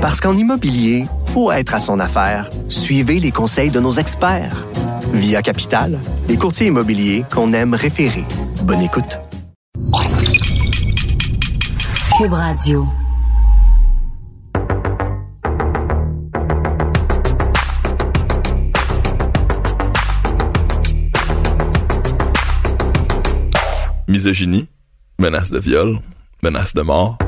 Parce qu'en immobilier, faut être à son affaire. Suivez les conseils de nos experts. Via Capital, les courtiers immobiliers qu'on aime référer. Bonne écoute. Cube Radio. Misogynie, menace de viol, menace de mort.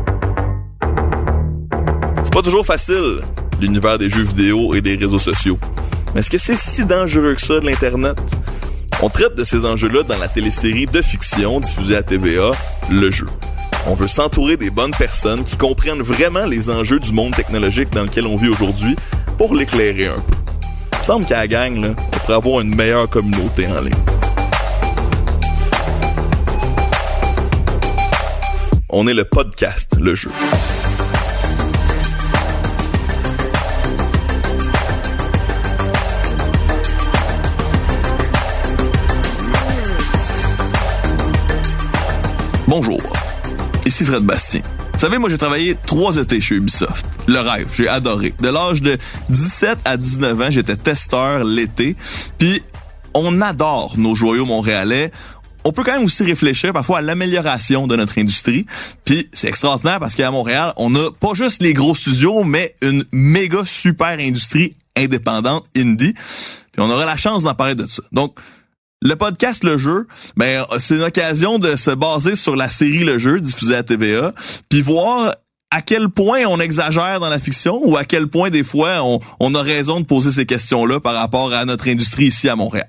Pas toujours facile, l'univers des jeux vidéo et des réseaux sociaux. Mais est-ce que c'est si dangereux que ça de l'Internet? On traite de ces enjeux-là dans la télésérie de fiction diffusée à TVA, Le Jeu. On veut s'entourer des bonnes personnes qui comprennent vraiment les enjeux du monde technologique dans lequel on vit aujourd'hui pour l'éclairer un peu. Il me semble qu'à la gang, là, on pourrait avoir une meilleure communauté en ligne. On est le podcast, le jeu. Bonjour, ici Fred Bastien. Vous savez, moi j'ai travaillé trois étés chez Ubisoft. Le rêve, j'ai adoré. De l'âge de 17 à 19 ans, j'étais testeur l'été. Puis on adore nos joyaux montréalais on peut quand même aussi réfléchir parfois à l'amélioration de notre industrie. Puis c'est extraordinaire parce qu'à Montréal, on a pas juste les gros studios, mais une méga super industrie indépendante indie. Puis on aura la chance d'en parler de ça. Donc le podcast Le Jeu, ben c'est une occasion de se baser sur la série Le Jeu diffusée à TVA, puis voir à quel point on exagère dans la fiction ou à quel point des fois on, a raison de poser ces questions-là par rapport à notre industrie ici à Montréal.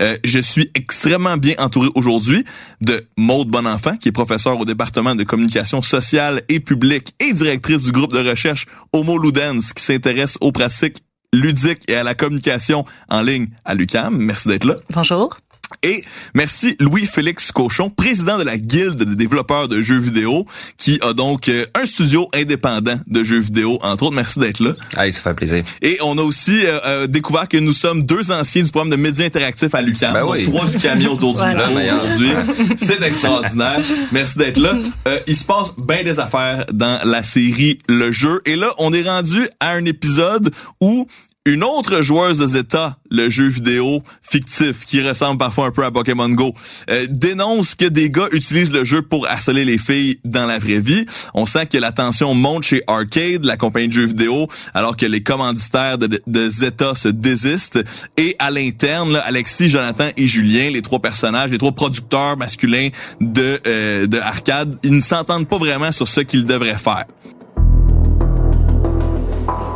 Euh, je suis extrêmement bien entouré aujourd'hui de Maude Bonenfant, qui est professeure au département de communication sociale et publique et directrice du groupe de recherche Homo Ludens, qui s'intéresse aux pratiques ludiques et à la communication en ligne à l'UCAM. Merci d'être là. Bonjour. Et merci Louis-Félix Cochon, président de la Guilde des développeurs de jeux vidéo, qui a donc euh, un studio indépendant de jeux vidéo, entre autres. Merci d'être là. Allez, ça fait plaisir. Et on a aussi euh, euh, découvert que nous sommes deux anciens du programme de médias interactifs à l'UQAM. Ben oui. Trois du camion autour du Voilà. aujourd'hui. C'est extraordinaire. Merci d'être là. Euh, il se passe bien des affaires dans la série Le Jeu. Et là, on est rendu à un épisode où une autre joueuse de Zeta, le jeu vidéo fictif qui ressemble parfois un peu à Pokémon Go, euh, dénonce que des gars utilisent le jeu pour harceler les filles dans la vraie vie. On sent que la tension monte chez Arcade, la compagnie de jeux vidéo, alors que les commanditaires de, Zeta se désistent. Et à l'interne, Alexis, Jonathan et Julien, les trois personnages, les trois producteurs masculins de, euh, de Arcade, ils ne s'entendent pas vraiment sur ce qu'ils devraient faire.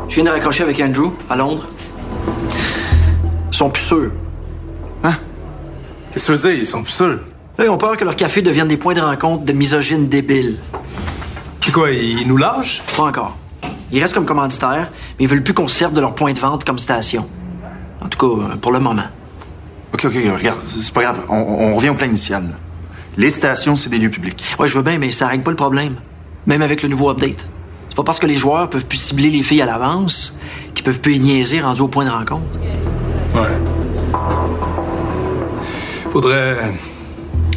Je viens de raccrocher avec Andrew à Londres. Ils sont plus sûrs. Qu'est-ce que tu veux dire? Ils sont plus sûrs? Là, ils ont peur que leur café devienne des points de rencontre de misogynes débiles. C'est quoi, ils nous lâchent? Pas encore. Ils restent comme commanditaires, mais ils veulent plus qu'on se serve de leur point de vente comme station. En tout cas, euh, pour le moment. OK, OK, regarde, c'est c'est pas grave. On, on revient au plan initial. là. Les stations, c'est des lieux publics. Ouais, je veux bien, mais ça règle pas le problème. Même avec le nouveau update. C'est pas parce que les joueurs peuvent plus cibler les filles à l'avance qu'ils peuvent plus y niaiser rendu au point de rencontre. Ouais. Faudrait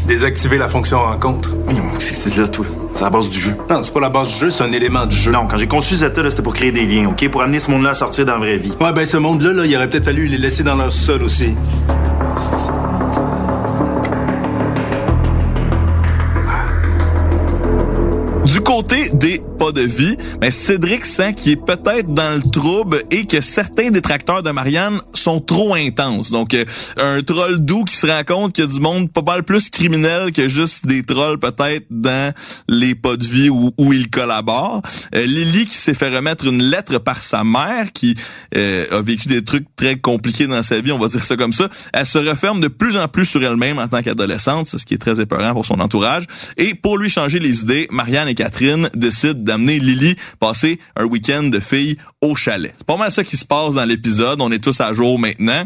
désactiver la fonction rencontre. Oui, mais qu'est-ce que c'est là, toi? C'est la base du jeu. Non, c'est pas la base du jeu, c'est un élément du jeu. Non, quand j'ai conçu Zeta, là, c'était pour créer des liens, OK? Pour amener ce monde-là à sortir dans la vraie vie. Ouais, ben ce monde-là, là, il aurait peut-être fallu les laisser dans leur sol aussi. Du côté des pas de vie, ben Cédric sent qu'il est peut-être dans le trouble et que certains détracteurs de Marianne sont trop intenses. Donc, euh, un troll doux qui se rend compte qu'il y a du monde pas mal plus criminel que juste des trolls peut-être dans les pas de vie où, où ils collaborent. Euh, Lily qui s'est fait remettre une lettre par sa mère qui euh, a vécu des trucs très compliqués dans sa vie, on va dire ça comme ça. Elle se referme de plus en plus sur elle-même en tant qu'adolescente, ce qui est très épeurant pour son entourage. Et pour lui changer les idées, Marianne et Catherine décident d'amener Lily passer un week-end de filles au chalet. C'est pas mal ça qui se passe dans l'épisode. On est tous à jour maintenant.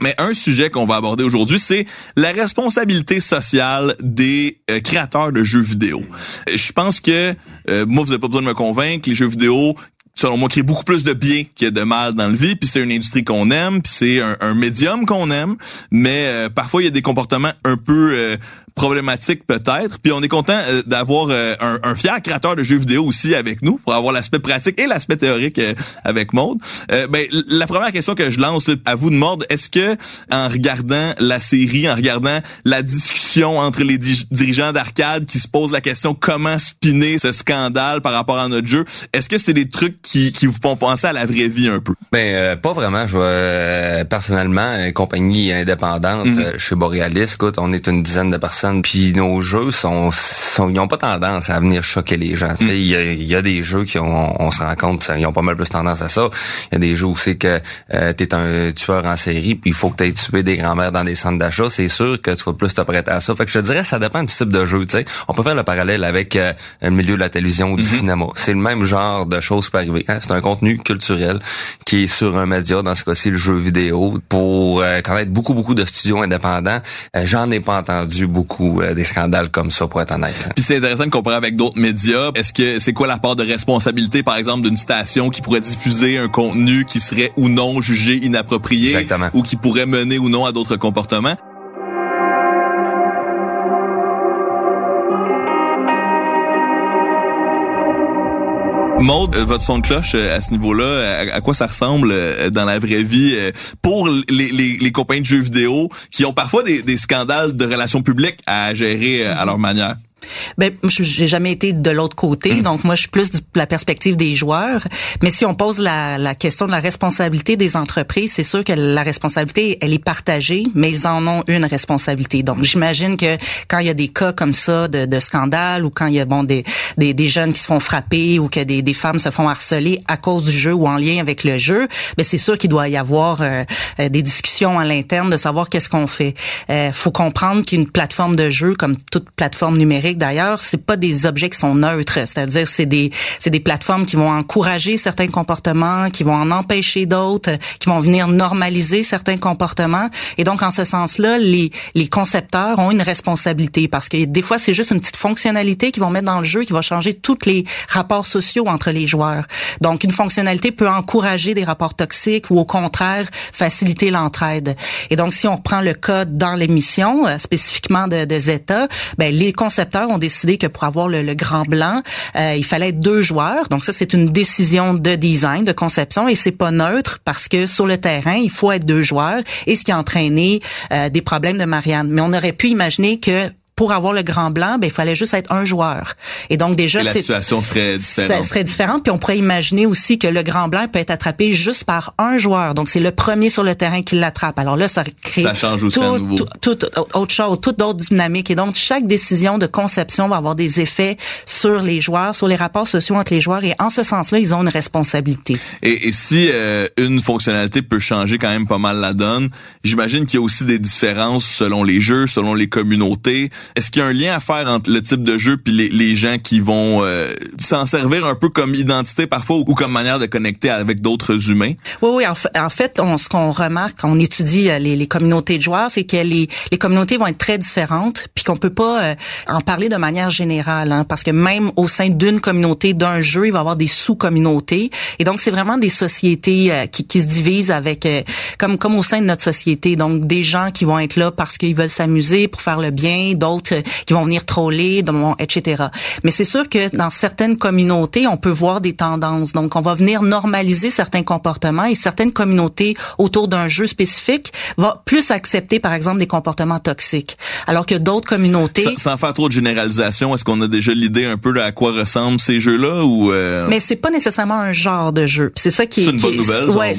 Mais un sujet qu'on va aborder aujourd'hui, c'est la responsabilité sociale des euh, créateurs de jeux vidéo. Je pense que euh, moi, vous n'avez pas besoin de me convaincre, les jeux vidéo selon moi, créent beaucoup plus de bien que de mal dans le vie, puis c'est une industrie qu'on aime, puis c'est un, un médium qu'on aime, mais euh, parfois il y a des comportements un peu euh, problématique peut-être. Puis on est content euh, d'avoir euh, un, un, fier créateur de jeux vidéo aussi avec nous pour avoir l'aspect pratique et l'aspect théorique euh, avec Maude. ben, la première question que je lance à vous de mordre, est-ce que en regardant la série, en regardant la discussion entre les dirigeants d'arcade qui se posent la question comment spinner ce scandale par rapport à notre jeu, est-ce que c'est des trucs qui, qui vous font penser à la vraie vie un peu? Ben, pas vraiment. Je vois, personnellement, une compagnie indépendante mhm. chez Borealis, écoute, on est une dizaine de personnes, puis nos jeux sont, sont ils ont pas tendance à venir choquer les gens. Mm. Il y, a, des jeux qui ont, on se rend compte, ils ont pas mal plus tendance à ça. Il y a des jeux où c'est que euh, tu es un tueur en série, puis il faut que tu aies tué des grands-mères dans des centres d'achat. C'est sûr que tu vas plus te prêter à ça. Fait que je te dirais, ça dépend du type de jeu. On peut faire le parallèle avec euh, le milieu de la télévision ou du mm-hmm. cinéma. C'est le même genre de choses qui peut arriver. Hein. C'est un contenu culturel qui est sur un média, dans ce cas-ci le jeu vidéo. Pour euh, connaître beaucoup, beaucoup de studios indépendants, euh, j'en ai pas entendu beaucoup des scandales comme ça, pour être honnête. Puis c'est intéressant de comparer avec d'autres médias. Est-ce que c'est quoi la part de responsabilité, par exemple, d'une station qui pourrait diffuser un contenu qui serait ou non jugé inapproprié Exactement. ou qui pourrait mener ou non à d'autres comportements? Maud, euh, votre son de cloche euh, à ce niveau-là, à, quoi ça ressemble euh, dans la vraie vie pour les compagnies de jeux vidéo qui ont parfois des, des scandales de relations publiques à gérer à leur manière? Ben, j'ai jamais été de l'autre côté, mm. donc moi, je suis plus de la perspective des joueurs. Mais si on pose la, la question de la responsabilité des entreprises, c'est sûr que la responsabilité, elle est partagée, mais ils en ont une responsabilité. Donc, j'imagine que quand il y a des cas comme ça de, de scandale ou quand il y a bon des, des, des, jeunes qui se font frapper ou que des, des femmes se font harceler à cause du jeu ou en lien avec le jeu, ben c'est sûr qu'il doit y avoir euh, euh, des discussions à l'interne de savoir qu'est-ce qu'on fait. Euh, faut comprendre qu'une plateforme de jeu, comme toute plateforme numérique d'ailleurs, c'est pas des objets qui sont neutres, c'est-à-dire c'est des c'est des plateformes qui vont encourager certains comportements, qui vont en empêcher d'autres, qui vont venir normaliser certains comportements et donc en ce sens-là, les les concepteurs ont une responsabilité parce que des fois c'est juste une petite fonctionnalité qu'ils vont mettre dans le jeu qui va changer tous les rapports sociaux entre les joueurs. Donc une fonctionnalité peut encourager des rapports toxiques ou au contraire faciliter l'entraide. Et donc si on reprend le cas dans l'émission euh, spécifiquement de, de Zeta, ben les concepteurs ont décidé que pour avoir le, grand blanc, euh, il fallait deux joueurs. Donc ça, c'est une décision de design, de conception, et c'est pas neutre parce que sur le terrain, il faut être deux joueurs, et ce qui a entraîné euh, des problèmes de Marianne. Mais on aurait pu imaginer que pour avoir le grand blanc, ben il fallait juste être un joueur. Et donc déjà, la situation serait différente. Ça serait différente. Puis on pourrait imaginer aussi que le grand blanc peut être attrapé juste par un joueur. Donc c'est le premier sur le terrain qui l'attrape. Alors là, ça crée ça change aussi tout, nouveau. Tout, autre chose, toute d'autres dynamiques. Et donc chaque décision de conception va avoir des effets sur les joueurs, sur les rapports sociaux entre les joueurs. Et en ce sens-là, ils ont une responsabilité. Et, et si euh, une fonctionnalité peut changer quand même pas mal la donne, j'imagine qu'il y a aussi des différences selon les jeux, selon les communautés. Est-ce qu'il y a un lien à faire entre le type de jeu puis les, les gens qui vont euh, s'en servir un peu comme identité parfois ou comme manière de connecter avec d'autres humains? Oui, oui. En, fait, ce qu'on remarque quand on étudie euh, les, les communautés de joueurs, c'est que les, les communautés vont être très différentes puis qu'on peut pas euh, en parler de manière générale hein, parce que même au sein d'une communauté, d'un jeu, il va y avoir des sous-communautés. Et donc, c'est vraiment des sociétés qui, qui se divisent avec, comme, comme au sein de notre société. Donc, des gens qui vont être là parce qu'ils veulent s'amuser, pour faire le bien, d'autres qui vont venir troller, etc. Mais c'est sûr que dans certaines communautés, on peut voir des tendances. Donc, on va venir normaliser certains comportements et certaines communautés autour d'un jeu spécifique vont plus accepter, par exemple, des comportements toxiques. Alors que d'autres communautés... Sans, faire trop de généralisation, est-ce qu'on a déjà l'idée un peu de à quoi ressemblent ces jeux-là ou... Euh... Mais c'est pas nécessairement un genre de jeu. C'est ça qui est... C'est une bonne nouvelle, ouais,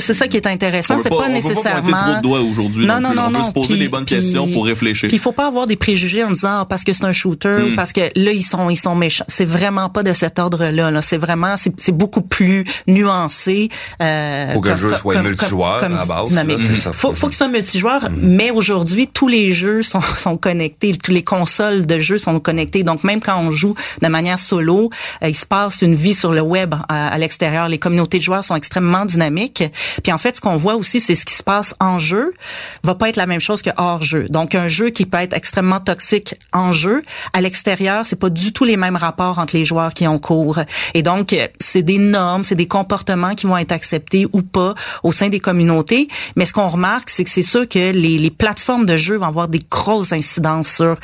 c'est ça qui est intéressant. C'est pas, nécessairement... On peut pas trop de doigts aujourd'hui. Non, non, non, non. On peut se poser les bonnes questions pour réfléchir. Il faut pas avoir des préjugés en disant ah, parce que c'est un shooter ou hmm. parce que là ils sont ils sont méchants. C'est vraiment pas de cet ordre-là. -là, c'est vraiment c'est beaucoup plus nuancé. Euh, faut que le jeu soit multijoueur à base. faut, faut qu'il soit multijoueur, mais aujourd'hui tous les jeux sont, sont connectés, tous les consoles de jeux sont connectées. Donc même quand on joue de manière solo, euh, il se passe une vie sur le web à, à l'extérieur. Les communautés de joueurs sont extrêmement dynamiques. Puis en fait, ce qu'on voit aussi, c'est ce qui se passe en jeu va pas être la même chose que hors jeu. Donc un jeu qui peut être extrêmement toxiques en jeu, à l'extérieur, c'est pas du tout les mêmes rapports entre les joueurs qui ont cours. Et donc, euh, c'est des normes, c'est des comportements qui vont être acceptés ou pas au sein des communautés. Mais ce qu'on remarque, c'est que c'est sûr que les, les plateformes de jeu vont avoir des grosses incidences sur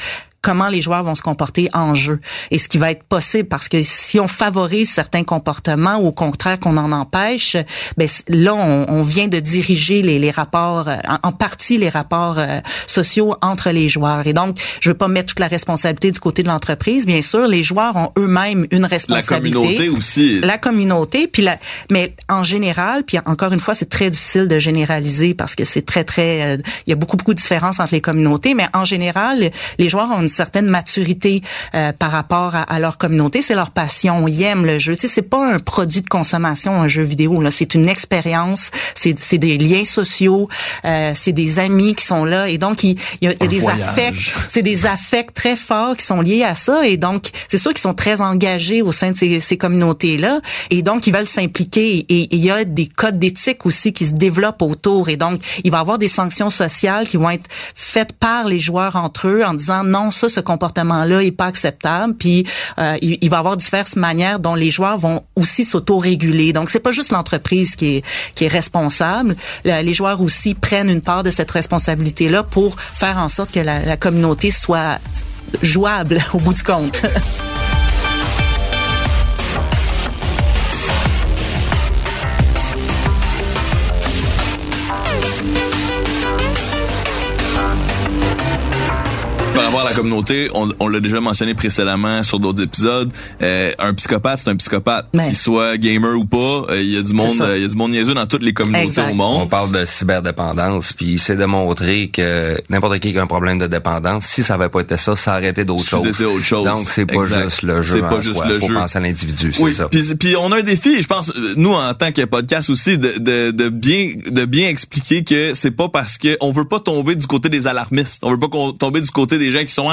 comment les joueurs vont se comporter en jeu et ce qui va être possible parce que si on favorise certains comportements ou au contraire qu'on en empêche, ben là on, on vient de diriger les, les rapports euh, en, en, partie les rapports euh, sociaux entre les joueurs. Et donc je veux pas mettre toute la responsabilité du côté de l'entreprise. Bien sûr les joueurs ont eux-mêmes une responsabilité. la communauté aussi. La communauté puis la mais en général puis encore une fois c'est très difficile de généraliser parce que c'est très très euh, il y a beaucoup beaucoup de différences entre les communautés mais en général les joueurs ont une certaine maturité euh, par rapport à, à, leur communauté. C'est leur passion. Ils aiment le jeu. Tu sais, c'est pas un produit de consommation, un jeu vidéo. Là, c'est une expérience. C'est, c'est des liens sociaux. Euh, c'est des amis qui sont là. Et donc, il, il y a, il y a des voyage. affects. C'est des affects très forts qui sont liés à ça. Et donc, c'est sûr qu'ils sont très engagés au sein de ces, ces communautés-là. Et donc, ils veulent s'impliquer. Et, et il y a des codes d'éthique aussi qui se développent autour. Et donc, il va y avoir des sanctions sociales qui vont être faites par les joueurs entre eux en disant non, ça, ce comportement-là est pas acceptable. Puis euh, il, il, va y avoir diverses manières dont les joueurs vont aussi s'auto-réguler. Donc c'est pas juste l'entreprise qui est qui est responsable. les joueurs aussi prennent une part de cette responsabilité-là pour faire en sorte que la, la communauté soit jouable au bout du compte. communauté, on, on l'a déjà mentionné précédemment sur d'autres épisodes. Euh, un psychopathe, c'est un psychopathe, Mais- qu'il soit gamer ou pas. euh, Il y a du monde, euh, il y a du monde niaiseux dans toutes les communautés Exact. au On monde. parle de cyberdépendance, puis c'est démontré que n'importe qui qui a un problème de dépendance, si ça avait pas été ça, ça aurait été d'autres C'était choses. autre chose. Donc c'est pas Exact. juste le jeu. C'est pas en juste soi. le Faut jeu. penser à l'individu, c'est Oui, ça. puis, puis on a un défi, je pense, nous en tant que podcast aussi, de, de, de bien de bien expliquer que c'est pas parce que on veut pas tomber du côté des alarmistes, on veut pas qu'on- tomber du côté des gens qui sont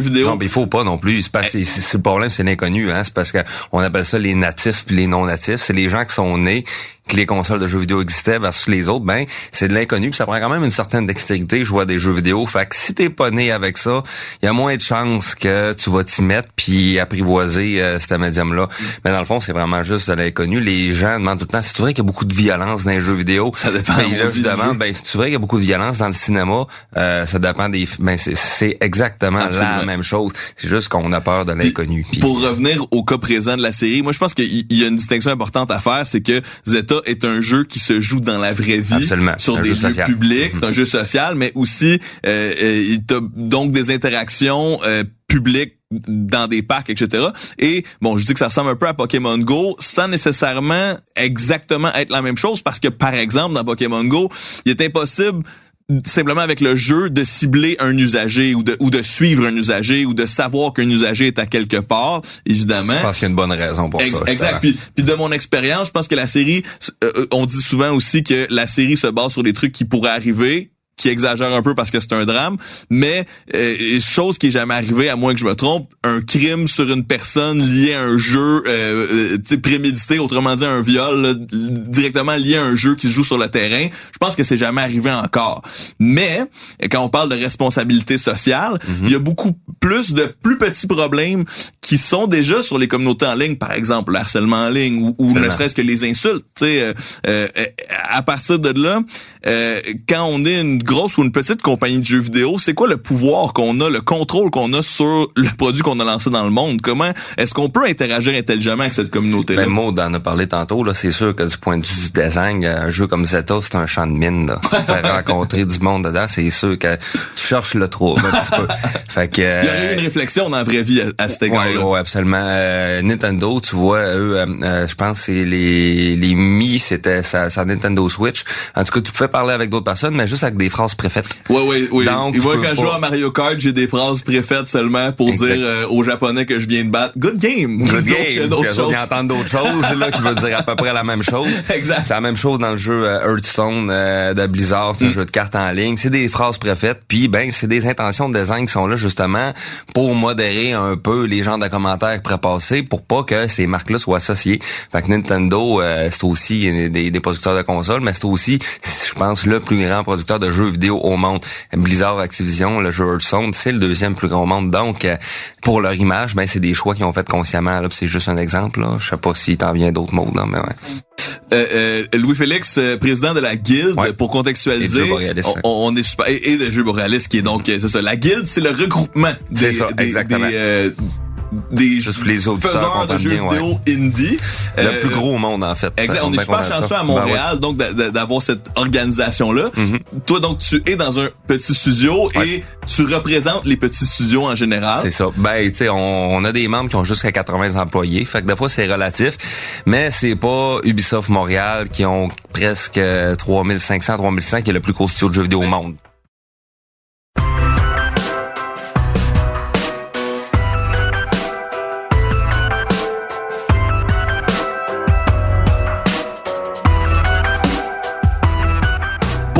vidéo. Non, mais il faut pas non plus. C'est Eh. que c'est- c'est le problème, c'est l'inconnu. Hein? C'est parce que on appelle ça les natifs puis les non natifs. C'est les gens qui sont nés que les consoles de jeux vidéo existaient versus les autres. Ben, c'est de l'inconnu. Ça prend quand même une certaine dextérité. Je vois des jeux vidéo. Fait que si t'es pas né avec ça, il y a moins de chances que tu vas t'y mettre puis apprivoiser euh, ce médium-là. Mm. Mais dans le fond, c'est vraiment juste de l'inconnu. Les gens demandent tout le temps. C'est vrai qu'il y a beaucoup de violence dans les jeux vidéo? Ça dépend, Ben, on là, je demande, ben, c'est vrai qu'il y a beaucoup de violence dans le cinéma. Euh, ça dépend des. Ben, c'est- exactement Absolument. la même chose. C'est juste qu'on a peur de l'inconnu. Pour revenir au cas présent de la série, moi je pense qu'il y il y a une distinction importante à faire, c'est que Zeta est un jeu qui se joue dans la vraie vie, Absolument. sur Un des lieux social. publics, c'est un jeu social, mais aussi euh, euh, il t'a donc des interactions euh, publiques dans des parcs, etc. Et bon, je dis que ça ressemble un peu à Pokémon Go, sans nécessairement exactement être la même chose, parce que par exemple dans Pokémon Go, il est impossible simplement avec le jeu de cibler un usager ou de ou de suivre un usager ou de savoir qu'un usager est à quelque part évidemment Je pense qu'il y a une bonne raison pour Ex- ça. exact. Puis, puis de mon expérience, je pense que la série, euh, euh, on dit souvent aussi que la série se base sur des trucs qui pourraient arriver qui exagèrent un peu parce que c'est un drame, mais euh, chose qui est jamais arrivée, à moins que je me trompe, un crime sur une personne lié à un jeu euh, euh, prémédité, autrement dit un viol, là, directement lié à un jeu qui se joue sur le terrain. Je pense que c'est jamais arrivé encore. Mais quand on parle de responsabilité sociale, il y a beaucoup plus de plus petits problèmes qui sont déjà sur les communautés en ligne, par exemple le harcèlement en ligne ou, ou ne serait-ce que les insultes. Tu sais, euh, euh, à partir de là, euh, quand on est une grosse ou une petite compagnie de jeux vidéo, c'est quoi le pouvoir qu'on a, le contrôle qu'on a sur le produit qu'on a lancé dans le monde? Comment est-ce qu'on peut interagir intelligemment avec cette communauté-là? Ben, Maud en a parlé tantôt, là. C'est sûr que du point de vue du design, un jeu comme Zeta, c'est un champ de mine, là. Faire rencontrer du monde dedans, c'est sûr que tu cherches le trouble, un petit peu. Fait que. Il y aurait eu une réflexion dans la vraie vie à, à cet Ouais, égard-là. ouais, absolument. Euh, Nintendo, tu vois, eux, euh, euh, je pense que c'est les les Mi, c'était sa, sa Nintendo Switch. En tout cas, tu pouvais parler avec d'autres personnes, mais juste avec des phrases préfaites. Oui, oui, oui. Donc, peux quand je joue à Mario Kart, j'ai des phrases préfaites seulement pour Exact. dire euh, aux Japonais que je viens de battre. Good game. Good game. d'autres choses. ils entendent d'autres choses, là, qui veut dire à peu près la même chose. Exact. C'est la même chose dans le jeu euh, Hearthstone euh, de Blizzard, Mm. c'est un jeu de cartes en ligne. C'est des phrases préfaites, puis ben c'est des intentions de design qui sont là justement pour modérer un peu les genres de commentaires passer pour pas que ces marques-là soient associées. Fait que Nintendo, euh, c'est aussi des, des producteurs de consoles, mais c'est aussi, je pense, le plus grand producteur de jeux jeux vidéo au monde. Blizzard Activision, le jeu Hearthstone, c'est le deuxième plus grand au monde. Donc, euh, pour leur image, ben c'est des choix qu'ils ont fait consciemment. Là, c'est juste un exemple. Là. Je sais pas si t'en viens d'autres mots, là, mais ouais. Euh, euh, Louis-Félix, euh, président de la Guilde, Ouais. pour contextualiser, on, on est super, et, et de Jeux Boréalis, qui est donc, euh, c'est ça, la Guilde, c'est le regroupement des, ça, des, exactement. des, euh, des Juste les faiseurs de jeux bien, ouais. vidéo indie. Le Euh, plus gros au monde, en fait. Exact, on est super chanceux à Ben ouais. Montréal, donc d'a- d'a- d'avoir cette organisation-là. Mhm. Toi, donc, tu es dans un petit studio Ouais. et tu représentes les petits studios en général. C'est ça. Ben, tu sais, on, on a des membres qui ont jusqu'à 80 employés. Fait que des fois, c'est relatif. Mais c'est pas Ubisoft Montréal qui ont presque euh, 3500, 3600 qui est le plus gros studio de jeux vidéo au monde.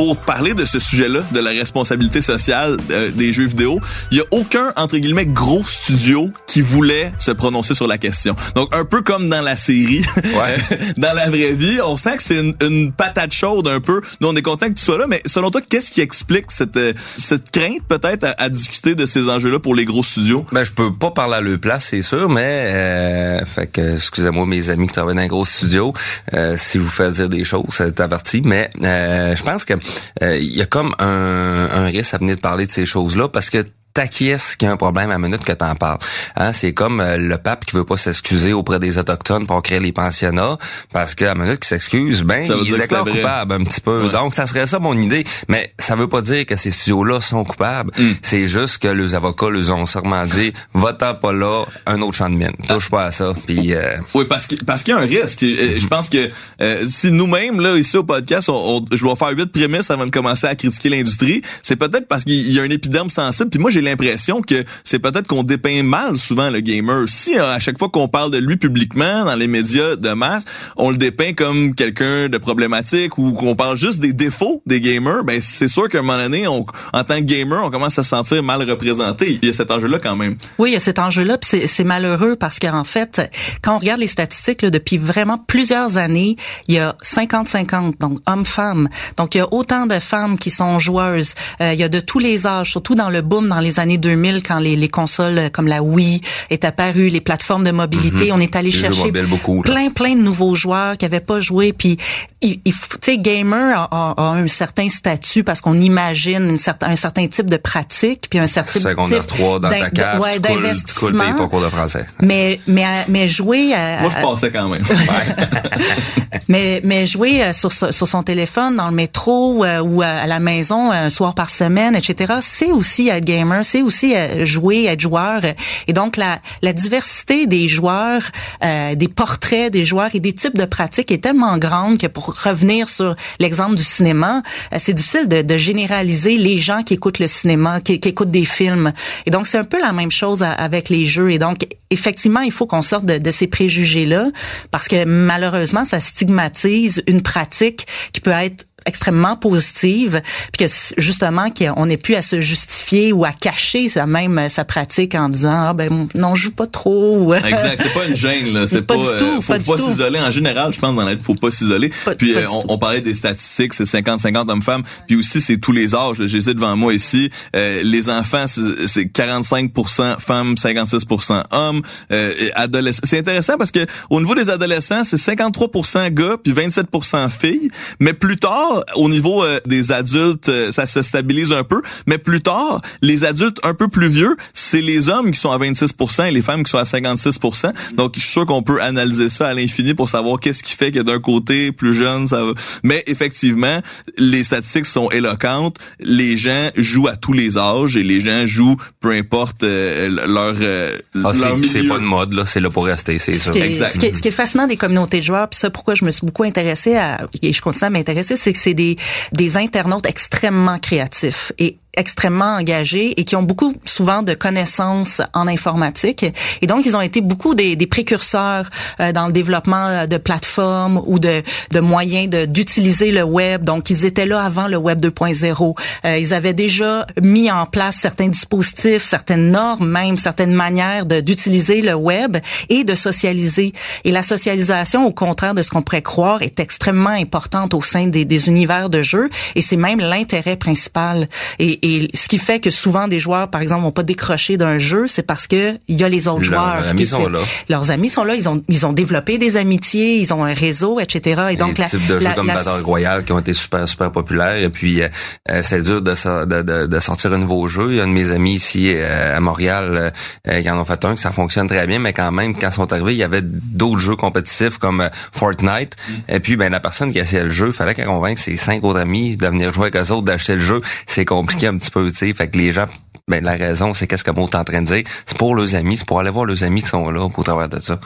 Pour parler de ce sujet-là, de la responsabilité sociale euh, des jeux vidéo, il y a aucun entre guillemets gros studio qui voulait se prononcer sur la question. Donc un peu comme dans la série, Ouais. dans la vraie vie, on sent que c'est une, une patate chaude un peu. Nous on est content que tu sois là, mais selon toi, qu'est-ce qui explique cette euh, cette crainte peut-être à, à discuter de ces enjeux-là pour les gros studios? Ben, je peux pas parler à leur place, c'est sûr, mais euh, fait que excusez-moi mes amis qui travaillent dans un gros studio, euh, si je vous fais dire des choses, c'est averti, mais euh, je pense que euh, il y a comme un, un risque à venir de parler de ces choses-là parce que t'acquiesces qu'il y a un problème à la minute que t'en parles. Hein, c'est comme euh, le pape qui veut pas s'excuser auprès des autochtones pour créer les pensionnats parce qu'à la minute qu'il s'excuse, ben il est que coupable un petit peu. Ouais. Donc ça serait ça mon idée, mais ça veut pas dire que ces studios-là sont coupables. Mm. C'est juste que les avocats les ont sûrement dit va-t'en pas là, un autre champ de mine. Touche pas à ça. Puis euh, Oui, parce que parce qu'il y a un risque. Euh, Je pense que euh, si nous-mêmes là ici au podcast, on, on- je dois faire huit prémices avant de commencer à critiquer l'industrie, c'est peut-être parce qu'il y a un épiderme sensible. Puis moi, j'ai l'impression que c'est peut-être qu'on dépeint mal souvent le gamer. Si euh, à chaque fois qu'on parle de lui publiquement dans les médias de masse, on le dépeint comme quelqu'un de problématique ou qu'on parle juste des défauts des gamers, ben c'est sûr qu'à un moment donné, on, en tant que gamer, on commence à se sentir mal représenté. Il y a cet enjeu-là quand même. Oui, il y a cet enjeu-là, puis c'est malheureux parce qu'en fait, quand on regarde les statistiques, là, depuis vraiment plusieurs années, il y a 50-50, donc hommes-femmes. Donc, il y a autant de femmes qui sont joueuses. Euh, il y a de tous les âges, surtout dans le boom dans les années 2000, quand les, les consoles euh, comme la Wii est apparues, les plateformes de mobilité, on est allé Les chercher beaucoup, plein, plein de nouveaux joueurs qui avaient pas joué. Puis, il, tu sais, gamer a, a- a un certain statut parce qu'on imagine une certain, un certain type de pratique, puis un certain secondaire type 3 dans ta cave, ouais, tu coules, tu coules payer d'investissement. ton cours de français. Mais mais à- mais jouer à, Moi, je passais quand même. mais mais jouer euh, sur sur son téléphone dans le métro euh, ou à, la maison euh, un soir par semaine etc c'est aussi être gamer c'est aussi euh, jouer être joueur. Et donc la la diversité des joueurs euh, des portraits des joueurs et des types de pratiques est tellement grande que pour revenir sur l'exemple du cinéma euh, c'est difficile de, de généraliser les gens qui écoutent le cinéma qui, qui écoutent des films. Et donc c'est un peu la même chose avec les jeux. Et donc effectivement il faut qu'on sorte de, de ces préjugés là parce que malheureusement ça stigmatise une pratique qui peut être extrêmement positive puis que justement qu'on n'ait plus à se justifier ou à cacher sa même euh, sa pratique en disant ah ben non je joue pas trop. Exact, c'est pas une gêne là, c'est Pas pas, du euh, tout, faut pas s'isoler. En général, je pense dans la vie, faut pas s'isoler. Puis pas euh, on, parlait des statistiques, c'est 50 50 hommes-femmes, puis aussi c'est tous les âges, j'ai ça devant moi ici, Euh, les enfants c'est c'est 45% femmes, 56 hommes, euh, et adolescents. C'est intéressant parce que au niveau des adolescents, c'est 53% gars puis 27% filles, mais plus tard au niveau euh, des adultes, euh, ça se stabilise un peu, mais plus tard, les adultes un peu plus vieux, c'est les hommes qui sont à 26% et les femmes qui sont à 56% Donc, je suis sûr qu'on peut analyser ça à l'infini pour savoir qu'est-ce qui fait que d'un côté, plus jeune, ça va. Mais effectivement, les statistiques sont éloquentes. Les gens jouent à tous les âges et les gens jouent peu importe euh, leur, euh, Ah, leur c'est pas une mode, là, c'est là pour rester, c'est ce ça. qui, est, Exact. ce, qui est, ce qui est fascinant des communautés de joueurs, puis ça pourquoi je me suis beaucoup intéressée à et je continue à m'intéresser, c'est que c'est des des internautes extrêmement créatifs. Et extrêmement engagés et qui ont beaucoup souvent de connaissances en informatique. Et donc, ils ont été beaucoup des, des précurseurs euh, dans le développement euh, de plateformes ou de, de moyens d'utiliser le web. Donc, ils étaient là avant le web 2.0. Euh, ils avaient déjà mis en place certains dispositifs, certaines normes, même certaines manières d'utiliser le web et de socialiser. Et la socialisation, au contraire de ce qu'on pourrait croire, est extrêmement importante au sein des, des univers de jeu. Et c'est même l'intérêt principal. Et, et ce qui fait que souvent des joueurs, par exemple, vont pas décrocher d'un jeu, c'est parce que il y a les autres Leurs joueurs. amis sont là. Leurs amis sont là. Ils ont ils ont développé des amitiés, ils ont un réseau, etc. Et donc des la, types de la- jeux comme la- Battle Royale qui ont été super super populaires et puis euh, euh, c'est dur de, so- de, de, de sortir un nouveau jeu. Il y a un de mes amis ici euh, à Montréal euh, qui en ont fait un que ça fonctionne très bien mais quand même quand ils sont arrivés il y avait d'autres jeux compétitifs comme Fortnite et puis ben la personne qui essayait le jeu fallait qu'elle convainque ses cinq autres amis de venir jouer avec eux autres d'acheter le jeu. C'est compliqué un petit peu tu sais fait que les gens ben, la raison, c'est qu'est-ce que Maud est en train de dire. C'est pour leurs amis, c'est pour aller voir leurs amis qui sont là au travers de ça.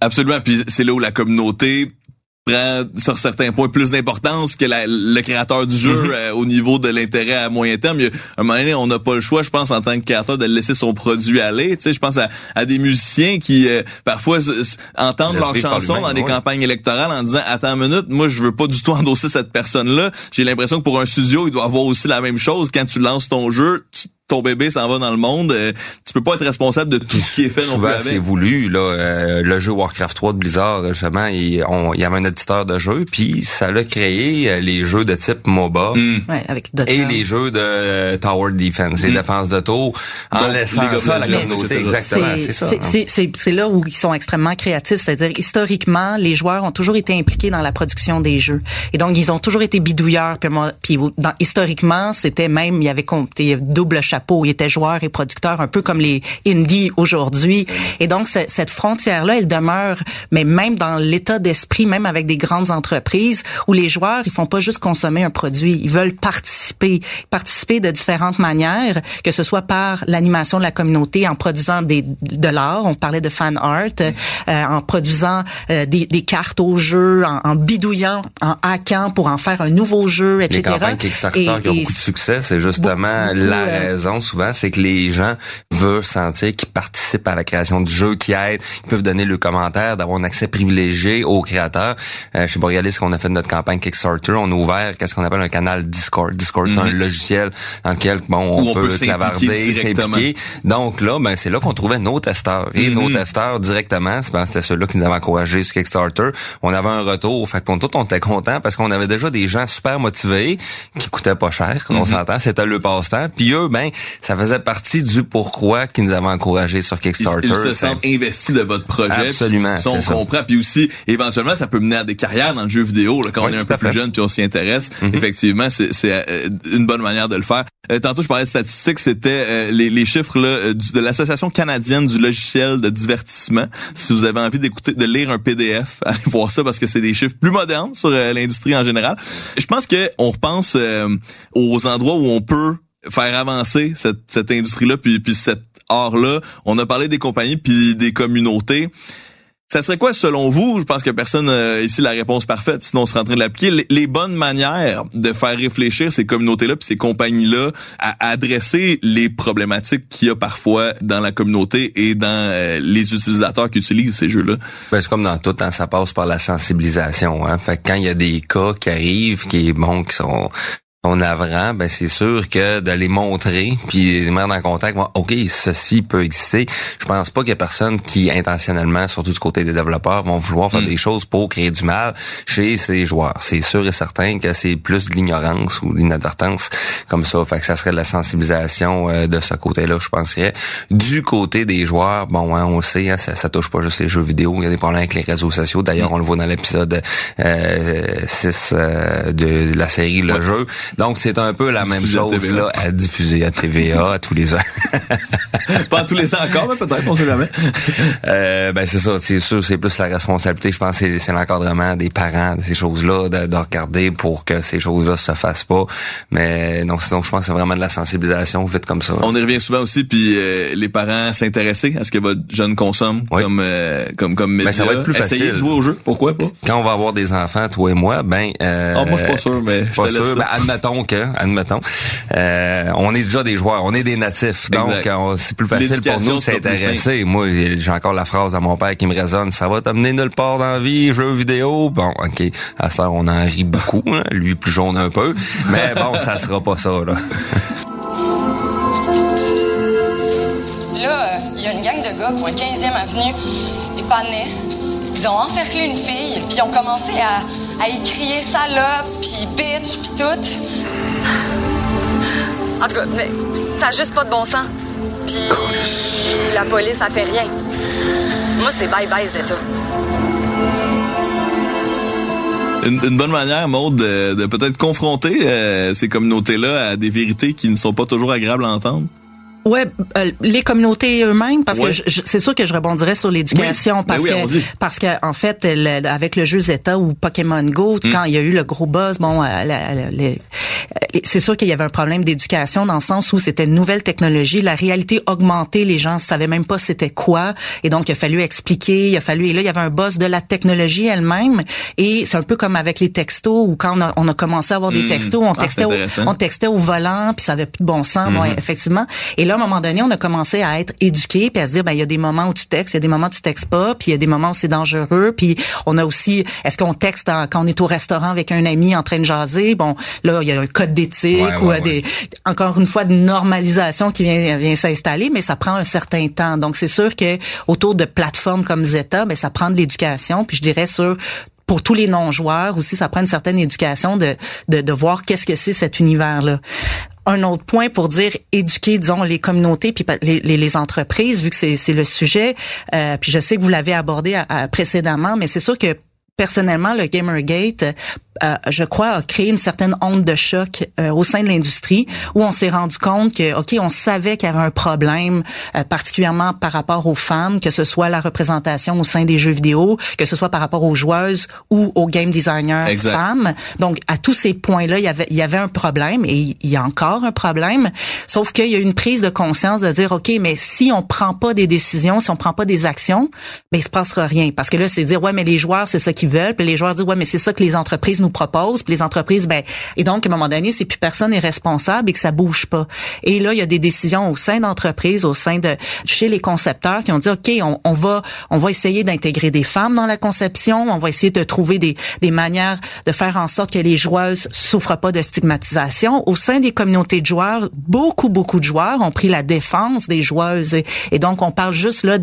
Absolument. Puis c'est là où la communauté prend sur certains points plus d'importance que la- le créateur du jeu Mhm. euh, au niveau de l'intérêt à moyen terme. Il y a, à un moment donné, on n'a pas le choix, je pense, en tant que créateur, de laisser son produit aller. Tu sais, je pense à, à des musiciens qui euh, parfois entendent leurs chansons dans des ouais. campagnes électorales en disant attends une minute, moi je veux pas du tout endosser cette personne-là. J'ai l'impression que pour un studio, il doit avoir aussi la même chose. Quand tu lances ton jeu, tu- ton bébé s'en va dans le monde, euh, tu peux pas être responsable de tout ce qui est fait non Souvent, plus c'est voulu. Là, euh, le jeu Warcraft 3 de Blizzard, justement, il, on- il y avait un éditeur de jeu, puis ça l'a créé euh, les jeux de type MOBA. Hmm. ouais, avec. Et les jeux de euh, Tower Defense, les défenses de tour, en Donc, laissant ça à la communauté. Exactement, c'est ça. hein. c'est- c'est- c'est là où ils sont extrêmement créatifs, c'est-à-dire historiquement, les joueurs ont toujours été impliqués dans la production des jeux, et donc ils ont toujours été bidouilleurs. Puis, moi, puis dans, historiquement, c'était même il y avait compté double chapeau, ils étaient joueurs et producteurs, un peu comme les indies aujourd'hui. Et donc ce- cette frontière-là, elle demeure, mais même dans l'état d'esprit, même avec des grandes entreprises, où les joueurs, ils font pas juste consommer un produit, ils veulent participer, participer de différentes manières, que ce soit par l'animation de la communauté, en produisant des, de l'art, on parlait de fan art, euh, en produisant euh, des, des cartes au jeu, en, en bidouillant, en hackant pour en faire un nouveau jeu, etc. Les campagnes Kickstarter Et- qui ont et beaucoup de succès, c'est justement beaucoup, la euh, raison souvent, c'est que les gens veulent sentir qu'ils participent à la création du jeu, qu'ils aident, peuvent donner le commentaire, d'avoir un accès privilégié aux créateurs. Euh, chez Borealis, quand on a fait notre campagne Kickstarter, on a ouvert qu'est-ce qu'on appelle un canal Discord. Discord, c'est un logiciel dans lequel bon on, peut, peut clavarder, s'impliquer. Donc là, ben c'est là qu'on trouvait nos testeurs. Et nos testeurs directement, c'est- ben, c'était ceux-là qui nous avaient encouragé sur Kickstarter. On avait un retour. Fait qu'on tout, on était contents parce qu'on avait déjà des gens super motivés qui coûtaient pas cher. On s'entend, c'était le passe-temps. Puis eux, ben, ça faisait partie du pourquoi qu'ils nous avaient encouragés sur Kickstarter. ils se sentent investis de votre projet. Absolument, Puis on comprend. Puis aussi, éventuellement, ça peut mener à des carrières dans le jeu vidéo. Là, quand Oui, on est un peu plus jeune puis on s'y intéresse, effectivement, c'est euh, une bonne manière de le faire. Euh, tantôt, je parlais de statistiques. C'était euh, les, les chiffres là, du- de l'Association canadienne du logiciel de divertissement. Si vous avez envie d'écouter, de lire un PDF, allez voir ça parce que c'est des chiffres plus modernes sur euh, l'industrie en général. Je pense que on repense aux endroits où on peut faire avancer cette, cette industrie-là puis, puis cet art-là. On a parlé des compagnies puis des communautés. Ça serait quoi selon vous? Je pense que personne euh, ici la réponse parfaite, sinon on serait en train de l'appliquer. Les, bonnes manières de faire réfléchir ces communautés-là puis ces compagnies-là à, à adresser les problématiques qu'il y a parfois dans la communauté et dans euh, les utilisateurs qui utilisent ces jeux-là. Ben, c'est comme dans tout, hein, ça passe par la sensibilisation. Hein. Fait que quand il y a des cas qui arrivent, qui bon, qui sont sont navrants, ben c'est sûr que de les montrer, puis les mettre en contact, bon, ok, ceci peut exister. Je pense pas qu'il y a personne qui intentionnellement, surtout du côté des développeurs, vont vouloir faire des choses pour créer du mal chez ces joueurs. C'est sûr et certain que c'est plus de l'ignorance ou de l'inadvertance comme ça. Fait que ça serait de la sensibilisation euh, de ce côté-là, je penserais. Du côté des joueurs, bon, hein, on sait, hein, ça, ça touche pas juste les jeux vidéo. Il y a des problèmes avec les réseaux sociaux. D'ailleurs, on le voit dans l'épisode euh, 6 euh, de la série Le Jeu. Donc, c'est un peu la même à chose TVA. là, à diffuser à TVA à tous les ans. Pas tous les ans encore, mais peut-être, on sait jamais. Euh, ben c'est ça, c'est sûr, c'est plus la responsabilité. Je pense que c'est- l'encadrement des parents de ces choses-là, de, de regarder pour que ces choses-là se fassent pas. Mais non, sinon, je pense que c'est vraiment de la sensibilisation vite comme ça. On y revient souvent aussi, puis euh, les parents s'intéresser à ce que votre jeune consomme Oui. comme euh, comme comme média. Ben, ça va être plus Essayez facile. de jouer au jeu, pourquoi pas? Quand on va avoir des enfants, toi et moi, ben... Euh, Ah, moi, je suis pas sûr, mais je Pas te laisse sûr. Ben, admettons que, admettons, euh, on est déjà des joueurs, on est des natifs, donc on- c'est plus facile pour nous de s'intéresser. Moi, j'ai encore la phrase à mon père qui me résonne, ça va t'amener nulle part dans la vie, jeux vidéo? Bon, ok, à cette heure, on en rit beaucoup, hein, lui plus jaune un peu, mais bon, ça sera pas ça, là. Là, il y a une gang de gars qui ont un 15e avenue, et panais. Ils ont encerclé une fille, puis ils ont commencé à, à y crier salope, puis bitch, puis tout. En tout cas, mais ça a juste pas de bon sens. Puis la police, ça fait rien. Moi, c'est bye-bye, Zeta. Une, une bonne manière, Maude, de, de peut-être confronter euh, ces communautés-là à des vérités qui ne sont pas toujours agréables à entendre? Ouais, euh, les communautés eux-mêmes, parce Ouais. que je- je- c'est sûr que je rebondirais sur l'éducation, Oui, parce ben oui, que parce que en fait, le- avec le jeu Zeta ou Pokémon Go, Mm. quand il y a eu le gros buzz, bon, euh, euh, c'est sûr qu'il y avait un problème d'éducation dans le sens où c'était une nouvelle technologie, la réalité augmentée, les gens savaient même pas c'était quoi, et donc il a fallu expliquer, il a fallu, et là il y avait un buzz de la technologie elle-même, et c'est un peu comme avec les textos où quand on a, on a commencé à avoir des Mm. textos, on Ah, textait, au, on textait au volant, puis ça avait plus de bon sens, bon, Mhm. effectivement. Et là, à un moment donné, on a commencé à être éduqué, puis à se dire, ben il y a des moments où tu textes, il y a des moments où tu textes pas, puis il y a des moments où c'est dangereux, puis on a aussi, est-ce qu'on texte en- quand on est au restaurant avec un ami en train de jaser, bon, là, il y a un code d'éthique Ouais, ou ouais, des, encore une fois, de normalisation qui vient, vient s'installer, mais ça prend un certain temps. Donc, c'est sûr que autour de plateformes comme Zeta, ben ça prend de l'éducation, puis je dirais sur pour tous les non-joueurs aussi, ça prend une certaine éducation de, de, de voir qu'est-ce que c'est cet univers-là. Un autre point pour dire éduquer, disons, les communautés puis les, entreprises, vu que c'est le sujet. Euh, puis je sais que vous l'avez abordé à- à- précédemment, mais c'est sûr que personnellement, le Gamergate, euh, je crois, a créé une certaine onde de choc euh, au sein de l'industrie où on s'est rendu compte que, OK, on savait qu'il y avait un problème, euh, particulièrement par rapport aux femmes, que ce soit la représentation au sein des jeux vidéo, que ce soit par rapport aux joueuses ou aux game designers Exact. femmes. Donc, à tous ces points-là, il y avait, il y avait un problème et il y a encore un problème. Sauf qu'il y a une prise de conscience de dire, OK, mais si on prend pas des décisions, si on prend pas des actions, ben, il se passera rien. Parce que là, c'est dire, ouais, mais les joueurs, c'est ça qu'ils veulent. Puis les joueurs disent, ouais, mais c'est ça que les entreprises nous proposent. Puis les entreprises, ben, et donc, à un moment donné, c'est plus personne n'est responsable et que ça bouge pas. Et là, il y a des décisions au sein d'entreprises, au sein de, chez les concepteurs qui ont dit, OK, on, va, on va essayer d'intégrer des femmes dans la conception. On va essayer de trouver des, des manières de faire en sorte que les joueuses souffrent pas de stigmatisation. Au sein des communautés de joueurs, beaucoup, beaucoup de joueurs ont pris la défense des joueuses. Et, et donc, on parle juste là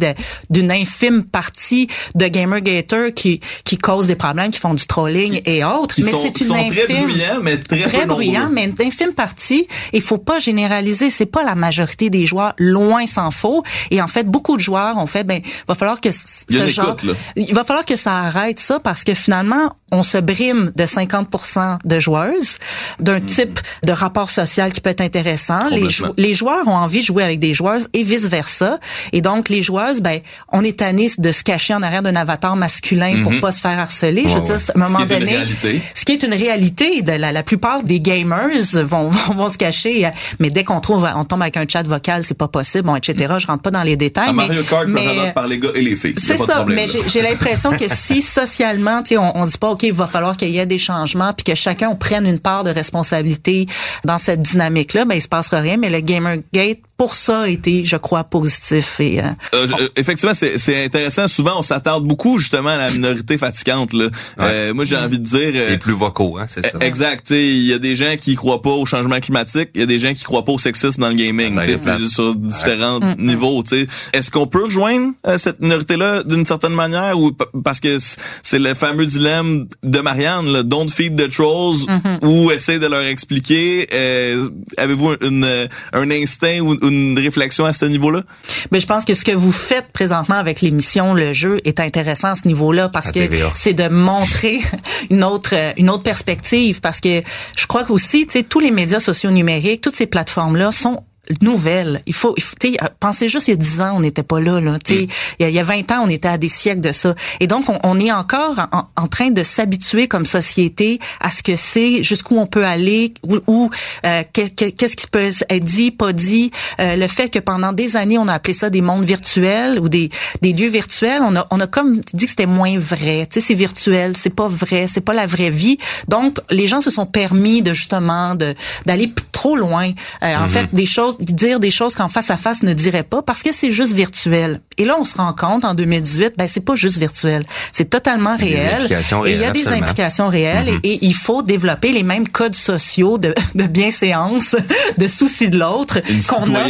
d'une infime partie de Gamergater qui, qui cause des problèmes, qui font du trolling et autres. Qui mais sont, c'est qui une sont infime très bruyants, mais très, très peu bruyant, nombreux. mais une infime partie. Il faut pas généraliser. C'est pas la majorité des joueurs, loin s'en faut. Et en fait, beaucoup de joueurs ont fait, ben, va falloir que Il ce une genre, écoute, il va falloir que ça arrête ça parce que finalement, on se brime de 50% de joueuses, d'un type de rapport social qui peut être intéressant. Les, Complètement. jou- les joueurs ont envie de jouer avec des joueuses et vice versa. Et donc, les joueuses, ben, on est tanné de se cacher en arrière d'un avatar masculin pour Mhm. pas se faire harceler. Je veux Ouais, dire, ouais. à un moment donné, réalité. Ce qui est une réalité de la, la plupart des gamers vont, vont, vont se cacher euh, mais dès qu'on trouve on tombe avec un chat vocal c'est pas possible bon etc je rentre pas dans les détails À mais, Mario Kart, mais, mais, par les gars et les filles. C'est ça, problème, mais j'ai l'impression que si socialement, tu sais, on, on dit pas, OK, il va falloir qu'il y ait des changements, puis que chacun on prenne une part de responsabilité dans cette dynamique-là, ben il se passera rien. Mais le Gamergate, pour ça, a été, je crois, positif. Et, euh, Euh, euh, effectivement, c'est c'est intéressant. Souvent, on s'attarde beaucoup justement à la minorité fatigante. Là. Euh, moi, j'ai envie de dire... euh, Les plus vocaux, hein, c'est ça. Exact. tu sais, Il y a des gens qui croient pas au changement climatique. Il y a des gens qui croient pas au sexisme dans le gaming. Ben, tu sais, plate. puis sur différents Mm, niveaux. tu sais. Est-ce qu'on peut rejoindre euh, cette minorité-là d'une certaine manière ou parce que c'est le fameux dilemme de Marianne, là, don't feed the trolls Mm-hmm. ou essayer de leur expliquer. Euh, Avez-vous une, euh, un instinct ou une réflexion à ce niveau-là? Mais je pense que ce que vous faites présentement avec l'émission, le jeu, est intéressant à ce niveau-là parce À que c'est de montrer une autre euh, une autre perspective. Parce que je crois qu'aussi, tu sais, tous les médias sociaux numériques, toutes ces plateformes-là sont nouvelle. Il faut, il faut tu sais, pensez juste il y a 10 ans, on n'était pas là, là. Tu sais, il, y a, il y a 20 ans, on était à des siècles de ça. Et donc, on, on est encore en, en train de s'habituer comme société à ce que c'est, jusqu'où on peut aller, ou, ou, euh, que- que- qu'est-ce qui peut être dit, pas dit. Euh, le fait que pendant des années, on a appelé ça des mondes virtuels ou des, des lieux virtuels, on a, on a comme dit que c'était moins vrai. Tu sais, c'est virtuel, c'est pas vrai, c'est pas la vraie vie. Donc, les gens se sont permis de justement de d'aller trop loin. Euh, En fait, des choses, dire des choses qu'en face à face ne dirait pas parce que c'est juste virtuel. Et là, on se rend compte en 2018, ben c'est pas juste virtuel, c'est totalement Il y a des réel. implications Et il y a réelles, des absolument. implications réelles et, et il faut développer les mêmes codes sociaux de, de bienséance, de souci de l'autre qu'on a,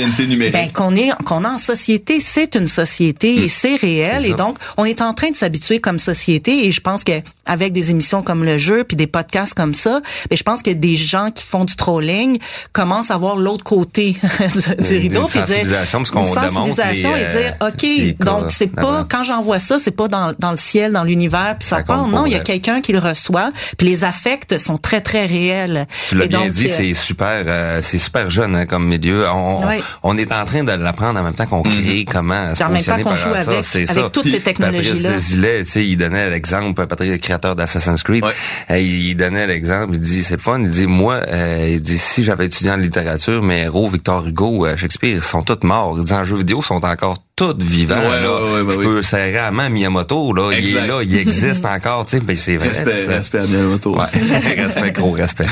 ben, qu'on est qu'on a en société, c'est une société et c'est réel. Et donc on est en train de s'habituer comme société. Et je pense que avec des émissions comme le jeu puis des podcasts comme ça, ben je pense que des gens qui font du trolling commencent à voir l'autre côté du, du rideau puis dire sensibilisation, parce qu'on une sensibilisation les, et dire euh, OK, donc c'est pas quand j'envoie ça, c'est pas dans, dans le ciel, dans l'univers puis ça, Ça part. Non, il y a quelqu'un qui le reçoit puis les affects sont très très réels. Tu l'as bien donc, dit, euh, c'est super, euh, c'est super jeune hein, comme milieu. On, Ouais. on est en train de l'apprendre en même temps qu'on crée comment se Puis en même temps qu'on par joue ça. avec- avec ça. toutes ces technologies-là. Patrice Desilets, tu sais, il donnait l'exemple, Patrice, le créateur d'Assassin's Creed, Ouais. euh, il donnait l'exemple, il dit, c'est le fun, il dit, moi, euh, il dit, si j'avais étudié en littérature, mes héros, Victor Hugo, euh, Shakespeare, ils sont tous morts. Il dit, en jeux vidéo, ils sont encore tous vivants. Ouais, là. ouais, ouais, bah Je peux serrer à main Miyamoto, là, il est là, il existe encore, tu sais, ben, c'est vrai. Respect, respect à Miyamoto. Ouais, respect, gros respect.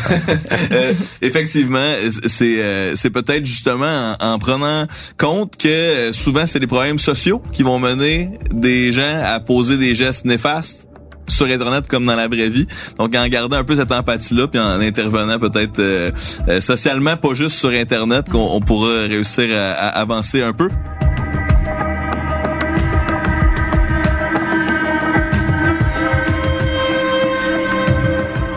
Euh, effectivement, c'est euh, c'est peut-être justement en, en prenant compte que euh, souvent c'est des problèmes sociaux qui vont mener des gens à poser des gestes néfastes sur internet comme dans la vraie vie. Donc en gardant un peu cette empathie là puis en intervenant peut-être euh, euh, socialement pas juste sur internet qu'on on pourra réussir à, à avancer un peu.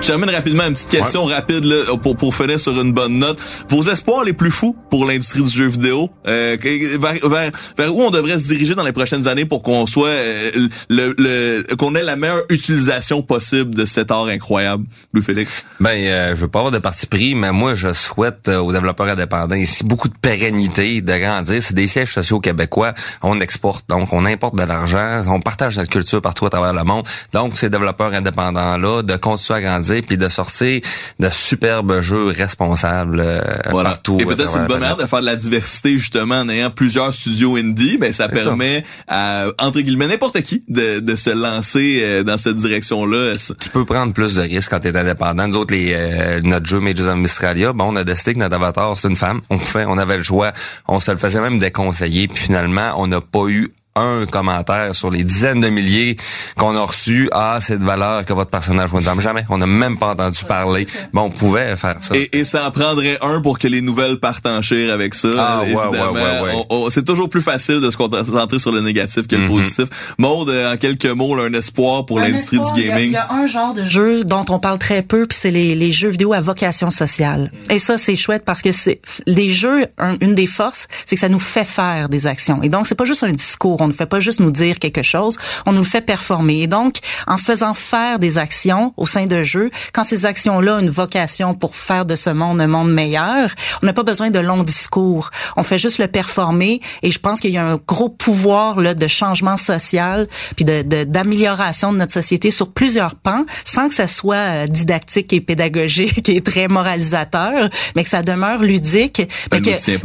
Je termine rapidement une petite question rapide là, pour pour finir sur une bonne note. Vos espoirs les plus fous pour l'industrie du jeu vidéo, euh, vers, vers, vers où on devrait se diriger dans les prochaines années pour qu'on soit euh, le, le qu'on ait la meilleure utilisation possible de cet art incroyable, Louis Félix. Ben, euh, je veux pas avoir de parti pris, mais moi, je souhaite euh, aux développeurs indépendants ici beaucoup de pérennité, de grandir. C'est des sièges sociaux québécois. On exporte, donc on importe de l'argent, on partage notre culture partout à travers le monde. Donc, ces développeurs indépendants-là, de continuer à grandir puis de sortir de superbes jeux responsables euh, Voilà. partout. Et peut-être c'est une bonne manière de faire de la diversité justement en ayant plusieurs studios indie, mais ça C'est ça. permet à entre guillemets n'importe qui de, de se lancer euh, dans cette direction-là. tu peux prendre plus de risques quand tu es indépendant. Nous autres, les, euh, notre jeu Mages of Mystralia, bon, on a décidé que notre avatar, c'est une femme. On fait, on avait le choix. On se le faisait même déconseiller. Puis finalement, on n'a pas eu un commentaire sur les dizaines de milliers qu'on a reçus. Ah, c'est de valeur que votre personnage femme. Jamais. On n'a même pas entendu parler. Bon, on pouvait faire ça. Et, et ça en prendrait un pour que les nouvelles partent en chire avec ça. Ah, ouais, ouais, ouais, ouais. C'est toujours plus facile de se concentrer sur le négatif que le Mhm. positif. Maude, euh, en quelques mots, là, un espoir pour l'industrie du il y gaming. Il y, a un genre de jeu dont on parle très peu, puis c'est les, les jeux vidéo à vocation sociale. Et ça, c'est chouette parce que c'est les jeux. un- une des forces, c'est que ça nous fait faire des actions. Et donc, c'est pas juste un discours. On ne fait pas juste nous dire quelque chose. On nous le fait performer. Et donc, en faisant faire des actions au sein de jeux, quand ces actions-là ont une vocation pour faire de ce monde un monde meilleur, on n'a pas besoin de longs discours. On fait juste le performer. Et je pense qu'il y a un gros pouvoir là de changement social puis de de- d'amélioration de, notre société sur plusieurs pans, sans que ça soit euh, didactique et pédagogique et très moralisateur, mais que ça demeure ludique,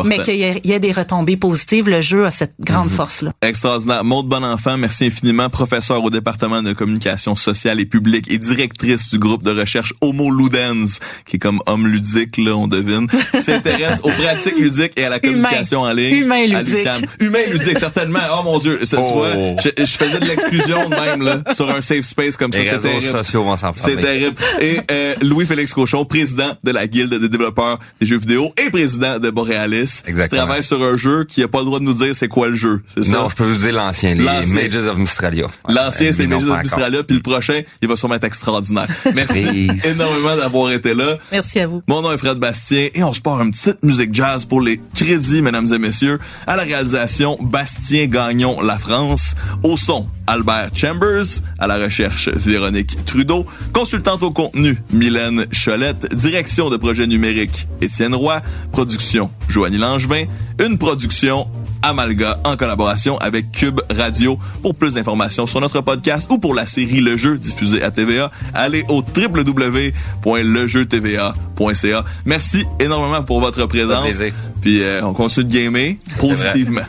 mais qu'il y, ait- y des retombées positives. Le jeu a cette grande force là. Extraordinaire. Maude Bonenfant, merci infiniment. Professeur au département de communication sociale et publique et directrice du groupe de recherche Homo Ludens, qui est comme homme ludique, là, on devine, s'intéresse aux pratiques ludiques et à la communication en ligne. Humain ludique. Humain ludique, certainement. Oh mon Dieu, ça, tu Oh. vois, je, je faisais de l'exclusion de même, là, sur un safe space comme ça. les C'est réseaux terrible. sociaux vont s'en C'est terrible. Et euh, Louis-Félix Cochon, président de la Guilde des développeurs des jeux vidéo et président de Borealis. Exactement. Qui travaille sur un jeu qui a pas le droit de nous dire c'est quoi le jeu. C'est ça? Non, je peux vous dire l'ancien, les L'ancien. Mages of Mistralia. L'ancien, c'est Mages pas of. Mistralia, puis le prochain, il va sûrement être extraordinaire. Merci énormément d'avoir été là. Merci à vous. Mon nom est Fred Bastien et on se part une petite musique jazz pour les crédits, mesdames et messieurs. À la réalisation, Bastien Gagnon La France. Au son, Albert Chambers. À la recherche, Véronique Trudeau. Consultante au contenu, Mylène Cholette. Direction de projet numérique, Étienne Roy. Production, Joanie Langevin. Une production Amalga en collaboration avec Cube Radio. Pour plus d'informations sur notre podcast ou pour la série Le Jeu diffusée à TVA, allez au www.lejeutva.ca. Merci énormément pour votre présence. Puis euh, on continue de gamer positivement.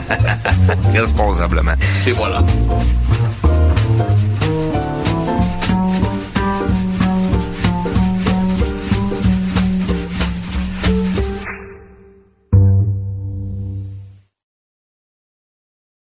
Responsablement. Et voilà.